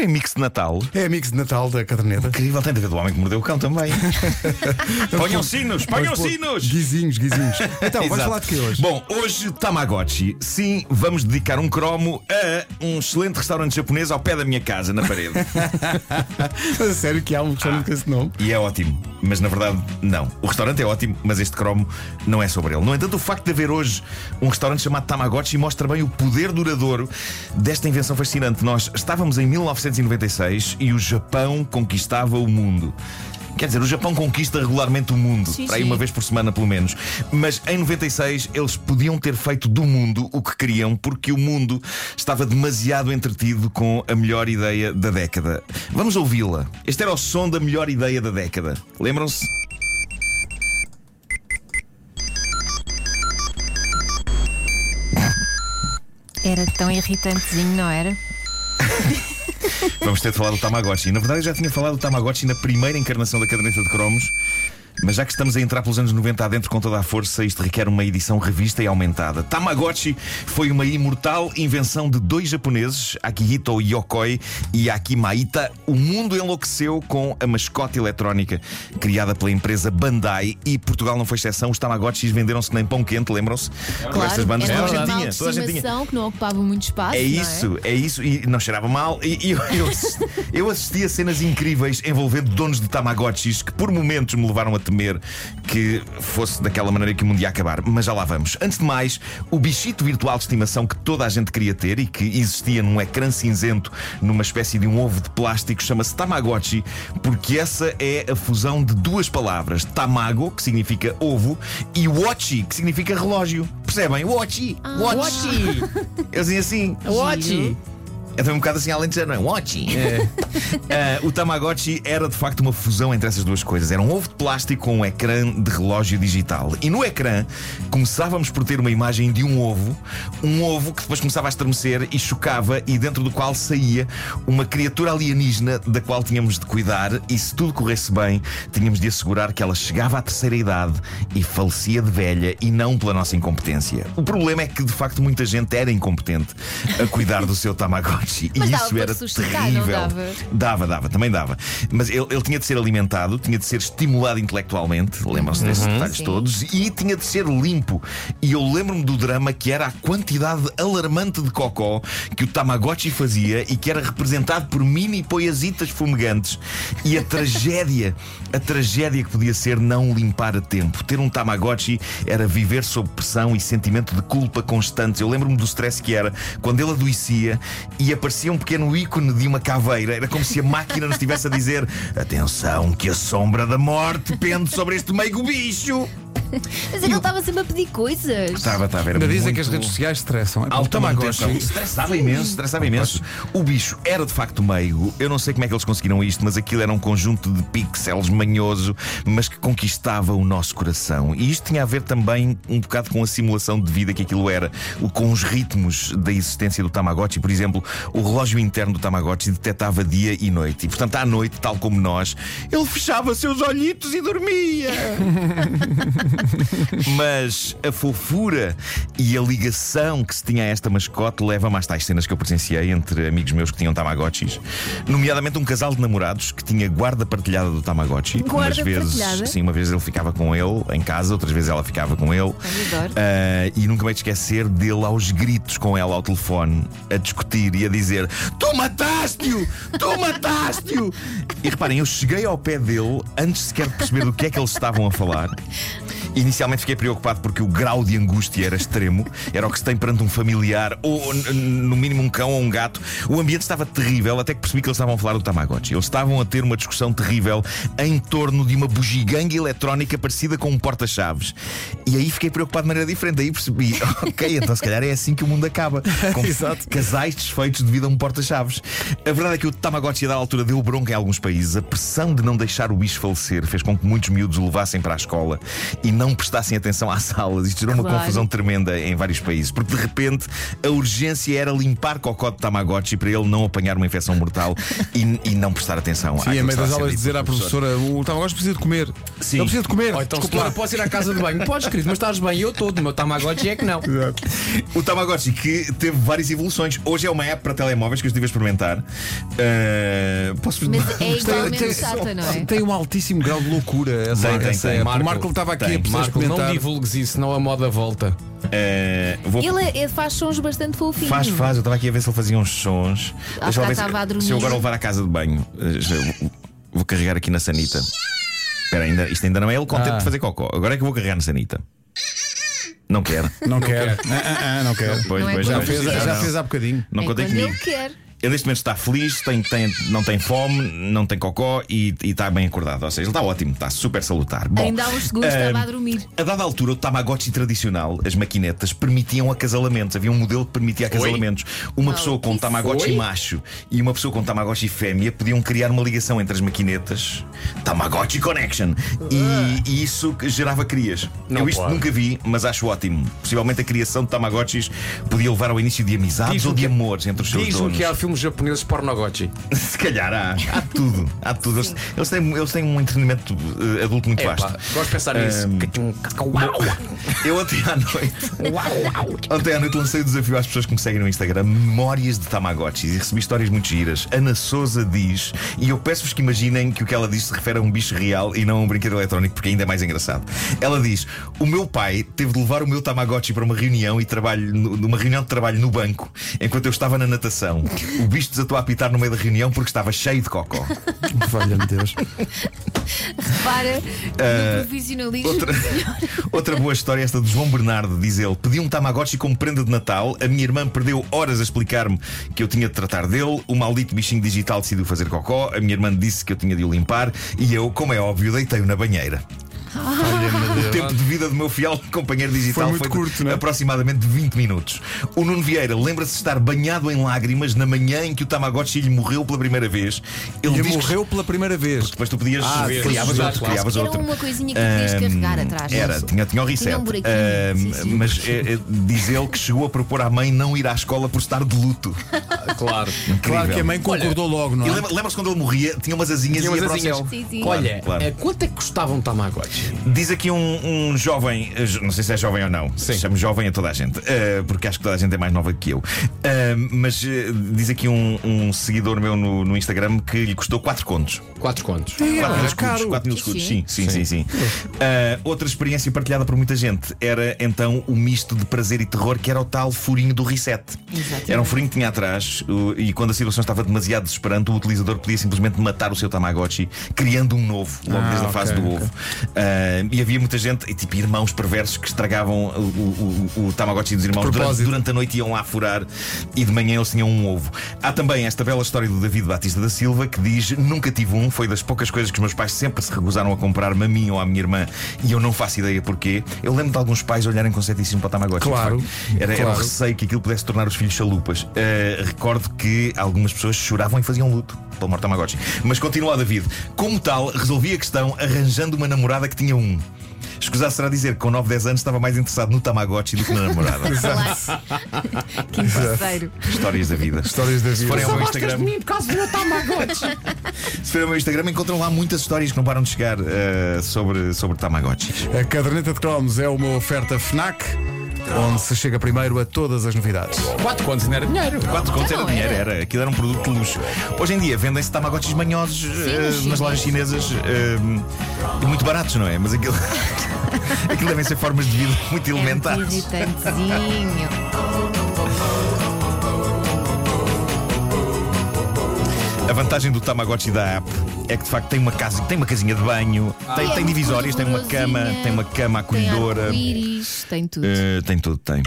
Isto foi mix de Natal. É mix de Natal da caderneta. Incrível, tem de ver do homem que mordeu o cão também. ponham sinos, ponham pôr sinos! Guizinhos, guizinhos. Então, vamos falar de quê hoje? Bom, hoje Tamagotchi. Sim, vamos dedicar um cromo a um excelente restaurante japonês ao pé da minha casa, na parede. Sério que há um restaurante com esse nome? E é ótimo, mas na verdade não. O restaurante é ótimo, mas este cromo não é sobre ele. No entanto, o facto de haver hoje um restaurante chamado Tamagotchi mostra bem o poder duradouro desta invenção fascinante. Nós estávamos em 1996 e o Japão conquistava o mundo. Quer dizer, o Japão conquista regularmente o mundo, Sim, para aí sim. uma vez por semana pelo menos. Mas em 96 eles podiam ter feito do mundo o que queriam, porque o mundo estava demasiado entretido com a melhor ideia da década. Vamos ouvi-la. Este era o som da melhor ideia da década. Lembram-se? Era tão irritantezinho, não era? Vamos ter de falar do Tamagotchi. Na verdade, eu já tinha falado do Tamagotchi na primeira encarnação da caderneta de cromos. Mas já que estamos a entrar pelos anos 90 adentro com toda a força, isto requer uma edição revista e aumentada. Tamagotchi foi uma imortal invenção de dois japoneses, Akihito Yokoi e Akimaita. O mundo enlouqueceu com a mascote eletrónica criada pela empresa Bandai e Portugal não foi exceção. Os Tamagotchis venderam-se nem pão quente, lembram-se? Com estas bandas, era toda a gente tinha. Toda a gente tinha. que não ocupava muito espaço. É não isso, é? isso, e não cheirava mal. E, eu, eu, assisti, eu assisti a cenas incríveis envolvendo donos de Tamagotchis que por momentos me levaram a temer que fosse daquela maneira que o mundo ia acabar. Mas já lá vamos. Antes de mais, o bichito virtual de estimação que toda a gente queria ter e que existia num ecrã cinzento, numa espécie de um ovo de plástico, chama-se Tamagotchi, porque essa é a fusão de duas palavras: Tamago, que significa ovo, e Watchi, que significa relógio. Percebem? Watchi! Watchi! Eu dizia assim. Watchi. É também um bocado assim além de dizer, não é? Watchi. Ah, o Tamagotchi era de facto uma fusão entre essas duas coisas. Era um ovo de plástico com um ecrã de relógio digital. E no ecrã começávamos por ter uma imagem de um ovo, um ovo que depois começava a estremecer e chocava, e dentro do qual saía uma criatura alienígena da qual tínhamos de cuidar. E se tudo corresse bem, tínhamos de assegurar que ela chegava à terceira idade e falecia de velha e não pela nossa incompetência. O problema é que de facto muita gente era incompetente a cuidar do seu Tamagotchi. Mas e isso era terrível. dava? Dava, dava, também dava. Mas ele, ele tinha de ser alimentado, tinha de ser estimulado intelectualmente, lembram-se desses detalhes Sim. todos, e tinha de ser limpo. E eu lembro-me do drama que era a quantidade alarmante de cocó que o Tamagotchi fazia e que era representado por mini poiasitas fumegantes. E a tragédia, a tragédia que podia ser não limpar a tempo. Ter um Tamagotchi era viver sob pressão e sentimento de culpa constantes. Eu lembro-me do stress que era quando ele adoecia e aparecia um pequeno ícone de uma caveira. Era como se a máquina nos estivesse a dizer: Atenção, que a sombra da morte pende sobre este meigo bicho. Mas ele estava sempre a pedir coisas. Estava, estava, era Ainda dizem muito... que as redes sociais estressam. É Tamagotchi. Estressava imenso, estressava imenso. O bicho era de facto meigo. Eu não sei como é que eles conseguiram isto, mas aquilo era um conjunto de pixels manhoso, mas que conquistava o nosso coração. E isto tinha a ver também um bocado com a simulação de vida que aquilo era, com os ritmos da existência do Tamagotchi. Por exemplo, o relógio interno do Tamagotchi detectava dia e noite. E portanto, à noite, tal como nós, ele fechava seus olhitos e dormia. Mas a fofura e a ligação que se tinha a esta mascote leva-me às tais cenas que eu presenciei entre amigos meus que tinham Tamagotchis, nomeadamente um casal de namorados que tinha guarda partilhada do Tamagotchi. Guarda Umas vezes, partilhada? sim, uma vez ele ficava com ele em casa, outras vezes ela ficava com ele. Ah, e nunca me esquecer dele aos gritos com ela ao telefone, a discutir e a dizer: Tu mataste-o! Tu mataste-o! E reparem, eu cheguei ao pé dele antes sequer de perceber do que é que eles estavam a falar. Inicialmente fiquei preocupado porque o grau de angústia era extremo. Era o que se tem perante um familiar, ou no mínimo um cão ou um gato. O ambiente estava terrível, até que percebi que eles estavam a falar do Tamagotchi. Eles estavam a ter uma discussão terrível em torno de uma bugiganga eletrónica parecida com um porta-chaves. E aí fiquei preocupado de maneira diferente. Aí percebi, ok, então se calhar é assim que o mundo acaba. Com Exato. casais desfeitos devido a um porta-chaves. A verdade é que o Tamagotchi, a dar altura, deu bronca em alguns países. A pressão de não deixar o bicho falecer fez com que muitos miúdos o levassem para a escola e não prestassem atenção às aulas. Isto gerou uma Claro. confusão tremenda em vários países, porque de repente a urgência era limpar cocó de Tamagotchi para ele não apanhar uma infecção mortal e, e não prestar atenção. Sim, que meio das aulas dizer à professor. professora: o Tamagotchi precisa de comer. Sim. Ele precisa de comer. Ou então, Desculpa posso ir à casa de banho? Podes, querido, mas estás bem. Eu todo. O meu Tamagotchi é que não. Exato. O Tamagotchi que teve várias evoluções. Hoje é uma app para telemóveis que eu estive a experimentar. Uh, posso Mas é Tem- igualmente tem- chata, não é? Tem um altíssimo grau de loucura essa, Tem, tem, essa tem. app. Marco, o Marco estava aqui tem. a Marco, não divulgues isso, senão a moda volta. Uh, vou Ele, ele faz sons bastante fofinhos. Faz, faz. Eu estava aqui a ver se ele fazia uns sons. Ah, Deixa lá cá ver estava a se, dormir. se eu agora levar à casa de banho. eh, vou- Vou carregar aqui na sanita. Espera, ainda, isto ainda não é ele contente Ah. de fazer cocó. Agora é que eu vou carregar na sanita. Não quero. Não quer. Ah, ah, ah, não quer. Pois, Não é pois, Já pois, fez, já não. fez há bocadinho. Não é contei quando comigo. ele quer. Ele neste momento está feliz, tem, tem, não tem fome, não tem cocó e, e está bem acordado. Ou seja, ele está ótimo, está super salutar. Bom, Ainda há uns segundos ah, estava a dormir. A dada altura, o Tamagotchi tradicional, as maquinetas, permitiam acasalamentos. Havia um modelo que permitia acasalamentos. Uma pessoa com. Tamagotchi Oi? macho e uma pessoa com Tamagotchi fêmea podiam criar uma ligação entre as maquinetas. Tamagotchi Connection. E, e isso que gerava crias. Não Eu isto pode. nunca vi, mas acho ótimo. Possivelmente a criação de Tamagotchis podia levar ao início de amizades ou de que- amores entre os seus Diz-me donos. Filmes japoneses pornogotchi. Se calhar há. Há tudo. Há tudo. Eles, eles têm, eles têm um entretenimento eh, adulto muito É vasto. gosto de pensar nisso. Eu ontem à noite. uau, uau. Ontem à noite lancei o desafio às pessoas que me seguem no Instagram Memórias de Tamagotchis e recebi histórias muito giras. Ana Souza diz, e eu peço-vos que imaginem que o que ela diz se refere a um bicho real e não a um brinquedo eletrónico, porque ainda é mais engraçado. Ela diz: O meu pai teve de levar o meu Tamagotchi para uma reunião e trabalho, nu- numa reunião de trabalho no banco, enquanto eu estava na natação. O bicho desatou a apitar no meio da reunião porque estava cheio de cocó. Valha-me Deus. Para no profissionalismo. Eh, Outra, outra boa história, esta de João Bernardo, diz ele: Pedi um Tamagotchi como prenda de Natal. A minha irmã perdeu horas a explicar-me que eu tinha de tratar dele. O maldito bichinho digital decidiu fazer cocó. A minha irmã disse que eu tinha de o limpar. E eu, como é óbvio, deitei-o na banheira. O tempo de vida do meu fiel companheiro digital Foi muito de curto, não é? aproximadamente 20 minutos. O Nuno Vieira lembra-se de estar banhado em lágrimas na manhã em que o Tamagotchi lhe morreu pela primeira vez. Ele diz que morreu pela primeira vez. depois tu podias Ah, criavas outro, claro. criavas Era outro. uma coisinha que podias carregar atrás. Era, tinha, tinha o reset. Tinha um sim, sim. Mas eh, eh, diz ele que chegou a propor à mãe não ir à escola por estar de luto. Claro. Claro que a mãe concordou logo, não E é? lembra- Lembra-se quando ele morria, tinha umas asinhas Tinha e ia umas para o asinhas. céu. Sim, sim. Olha, Claro. eh, quanto é que custava um Tamagotchi? Diz aqui um, um jovem, eh, não sei se é jovem ou não, Sim. chamo jovem a toda a gente, eh, porque acho que toda a gente é mais nova que eu. Eh, mas eh, diz aqui um, um seguidor meu no, no Instagram que lhe custou 4 contos. Quatro contos. 4 mil é escudos, caro. 4 mil Sim, escudos, sim. sim, sim, sim. sim. Outra experiência partilhada por muita gente era então o misto de prazer e terror que era o tal furinho do reset. Exatamente. Era um furinho que tinha atrás e quando a situação estava demasiado desesperante, o utilizador podia simplesmente matar o seu Tamagotchi, criando um novo, logo Ah, desde a ok, fase do ok. ovo. E havia muita gente, e tipo irmãos perversos, que estragavam o, o- o- Tamagotchi dos irmãos durante, durante a noite iam lá furar e de manhã eles tinham um ovo. Há também esta bela história do David Batista da Silva que diz: Nunca tive um, foi das poucas coisas que os meus pais sempre se recusaram a comprar-me a mim ou à minha irmã e eu não faço ideia porquê. Eu lembro de alguns pais olharem com ceticismo para o Tamagotchi. Claro, de facto. Era, era o claro. receio que aquilo pudesse tornar os filhos chalupas. Uh, recordo que algumas pessoas choravam e faziam luto pelo morto Tamagotchi. Mas continua, David. Como tal, resolvi a questão arranjando uma namorada que tinha um. Escusar será dizer que com 9, 10 anos estava mais interessado no Tamagotchi do que na namorada. Claro. Que parceiro. Histórias da vida. Histórias da Se forem vida. ao meu Instagram, por causa do meu Tamagotchi. se forem ao meu Instagram, encontram lá muitas histórias que não param de chegar uh, sobre, sobre Tamagotchis. A caderneta de cromos é uma oferta FNAC, onde se chega primeiro a todas as novidades. Quatro contos não era dinheiro. 4 contos era dinheiro, era. Aquilo era um produto de luxo. Hoje em dia vendem-se Tamagotchis manhosos uh, nas lojas chinesas uh, e muito baratos, não é? Mas aquilo. aquilo devem ser formas de vida muito É elementares. A vantagem do Tamagotchi da app é que de facto tem uma casa, tem uma casinha de banho, tem, é tem muito divisórias, tem uma cama, tem uma cama Tem acolhedora. arco-íris, tem tudo. Eh, tem tudo, tem.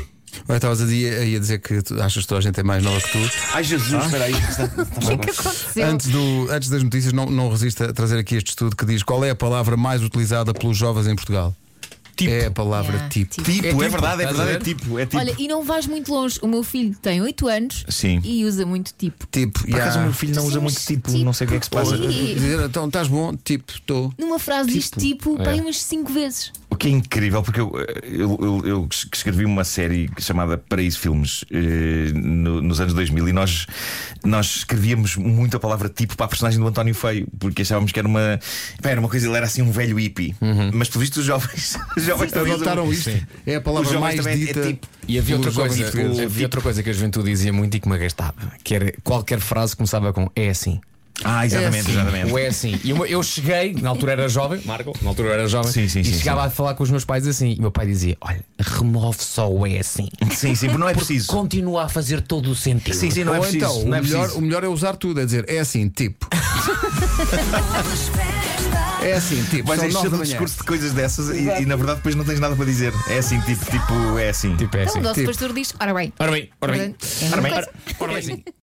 Olha, estavas a dizer- aí a dizer que tu achas que toda a gente é mais nova que tu. Ai Jesus, espera aí. O que é que aconteceu? Antes, do, antes das notícias, não, não resiste a trazer aqui este estudo que diz qual é a palavra mais utilizada pelos jovens em Portugal. Tipo. É a palavra Yeah, tipo. tipo. Tipo, é, tipo, verdade, é estás a verdade, é ver? tipo, é tipo. Olha, e não vais muito longe. O meu filho tem 8 anos Sim. e usa muito tipo. Tipo, Por acaso o yeah. meu filho não usa muito tipo, não sei o que é que se passa. E- Dizer, então estás bom? Tipo, estou. Numa frase diz tipo É. bem umas 5 vezes. O que é incrível, porque eu, eu, eu, eu escrevi uma série chamada Paraíso Filmes eh, no- nos anos 2000 e nós, nós escrevíamos muito a palavra tipo para a personagem do António Feio, porque achávamos que era uma, pá, era uma coisa, ele era assim um velho hippie. Mas pelo visto os jovens, os jovens usam- Adotaram isto? É a palavra mais é dita. tipo. E havia outra, coisa, havia outra coisa que a juventude dizia muito e que me agastava, que era qualquer frase começava com é assim. Ah, exatamente, exatamente. Ou é assim. E eu, eu cheguei, na altura era jovem, Marco, na altura era jovem, Sim, sim, e sim, chegava a falar com os meus pais assim. E meu pai dizia: Olha, remove só o é assim. Sim, sim, porque não é preciso. Continua a fazer todo o sentido. Sim, sim, não é Ou preciso. então, não é o, melhor, preciso. o melhor é usar tudo, é dizer, é assim, tipo. é assim, tipo. Vais são nove encher da o manhã. discurso de coisas dessas e, e, na verdade depois não tens nada para dizer. É assim, tipo, tipo, é assim. Tipo, é Então assim. o nosso tipo. pastor diz: ora bem. Ora bem, ora bem. É Ora bem, ora bem.